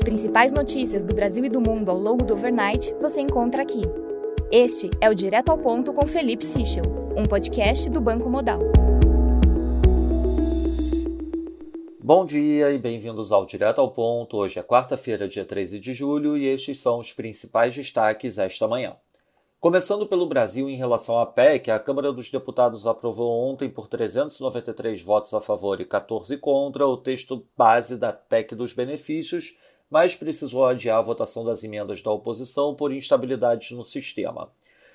As principais notícias do Brasil e do mundo ao longo do overnight você encontra aqui. Este é o Direto ao Ponto com Felipe Sichel, um podcast do Banco Modal. Bom dia e bem-vindos ao Direto ao Ponto. Hoje é quarta-feira, dia 13 de julho, e estes são os principais destaques esta manhã. Começando pelo Brasil, em relação à PEC, a Câmara dos Deputados aprovou ontem, por 393 votos a favor e 14 contra, o texto base da PEC dos benefícios, mas precisou adiar a votação das emendas da oposição por instabilidades no sistema.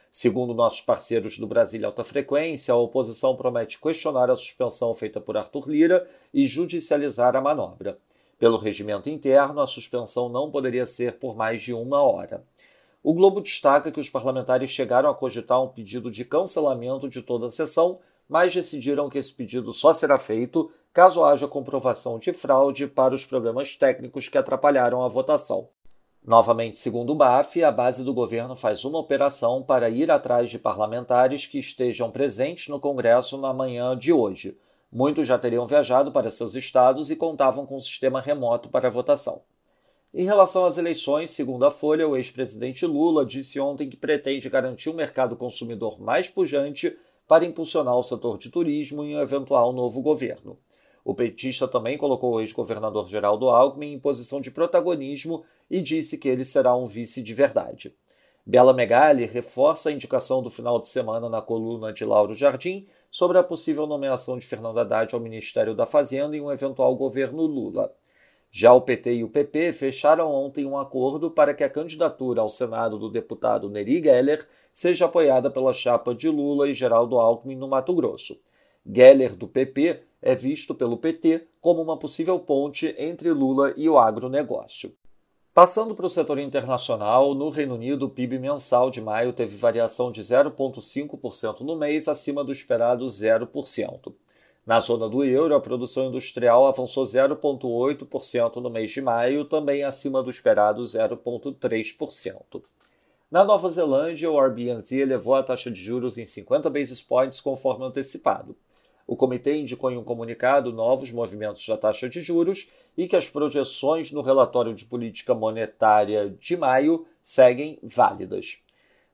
Segundo nossos parceiros do Brasil Alta Frequência, a oposição promete questionar a suspensão feita por Arthur Lira e judicializar a manobra. Pelo regimento interno, a suspensão não poderia ser por mais de uma hora. O Globo destaca que os parlamentares chegaram a cogitar um pedido de cancelamento de toda a sessão, mas decidiram que esse pedido só será feito caso haja comprovação de fraude para os problemas técnicos que atrapalharam a votação. Novamente, segundo o BAF, a base do governo faz uma operação para ir atrás de parlamentares que estejam presentes no Congresso na manhã de hoje. Muitos já teriam viajado para seus estados e contavam com um sistema remoto para a votação. Em relação às eleições, segundo a Folha, o ex-presidente Lula disse ontem que pretende garantir um mercado consumidor mais pujante para impulsionar o setor de turismo em um eventual novo governo. O petista também colocou o ex-governador Geraldo Alckmin em posição de protagonismo e disse que ele será um vice de verdade. Bela Megali reforça a indicação do final de semana na coluna de Lauro Jardim sobre a possível nomeação de Fernando Haddad ao Ministério da Fazenda em um eventual governo Lula. Já o PT e o PP fecharam ontem um acordo para que a candidatura ao Senado do deputado Neri Geller seja apoiada pela chapa de Lula e Geraldo Alckmin no Mato Grosso. Geller, do PP, é visto pelo PT como uma possível ponte entre Lula e o agronegócio. Passando para o setor internacional, no Reino Unido, o PIB mensal de maio teve variação de 0,5% no mês, acima do esperado 0%. Na zona do euro, a produção industrial avançou 0,8% no mês de maio, também acima do esperado 0,3%. Na Nova Zelândia, o RBNZ elevou a taxa de juros em 50 basis points conforme antecipado. O comitê indicou em um comunicado novos movimentos da taxa de juros e que as projeções no relatório de política monetária de maio seguem válidas.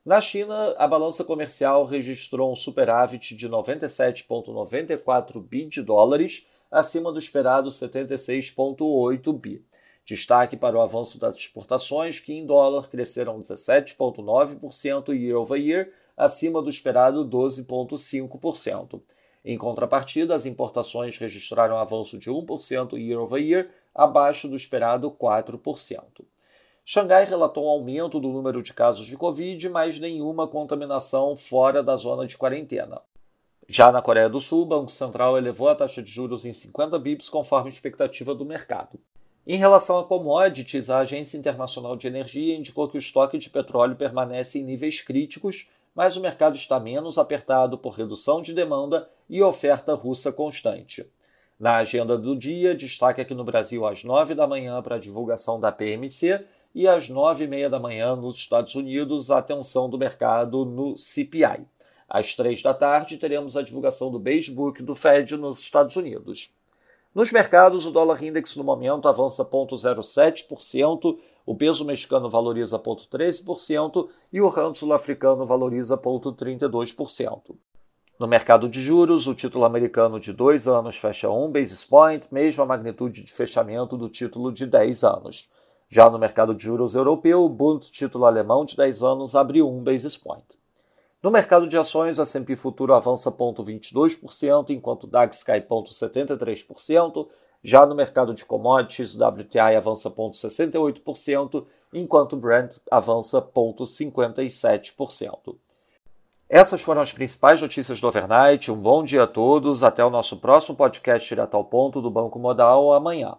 Na China, a balança comercial registrou um superávit de 97,94 bi de dólares, acima do esperado 76,8 bi. Destaque para o avanço das exportações, que em dólar cresceram 17,9% year over year, acima do esperado 12,5%. Em contrapartida, as importações registraram um avanço de 1% year over year, abaixo do esperado 4%. Xangai relatou um aumento do número de casos de Covid, mas nenhuma contaminação fora da zona de quarentena. Já na Coreia do Sul, o Banco Central elevou a taxa de juros em 50 bips conforme a expectativa do mercado. Em relação a commodities, a Agência Internacional de Energia indicou que o estoque de petróleo permanece em níveis críticos, mas o mercado está menos apertado por redução de demanda e oferta russa constante. Na agenda do dia, destaque aqui no Brasil às 9 da manhã para a divulgação da PMC e às 9 e meia da manhã nos Estados Unidos a atenção do mercado no CPI. Às 3 da tarde teremos a divulgação do Base Book do Fed nos Estados Unidos. Nos mercados, o dólar index no momento avança 0,07%, o peso mexicano valoriza 0,13% e o rand sul-africano valoriza 0,32%. No mercado de juros, o título americano de 2 anos fecha 1 basis point, mesma magnitude de fechamento do título de 10 anos. Já no mercado de juros europeu, o Bund título alemão de 10 anos abre 1 basis point. No mercado de ações, o S&P Futuro avança 0,22%, enquanto o DAX cai 0,73%. Já no mercado de commodities, o WTI avança 0,68%, enquanto o Brent avança 0,57%. Essas foram as principais notícias do overnight. Um bom dia a todos. Até o nosso próximo podcast direto ao ponto do Banco Modal amanhã.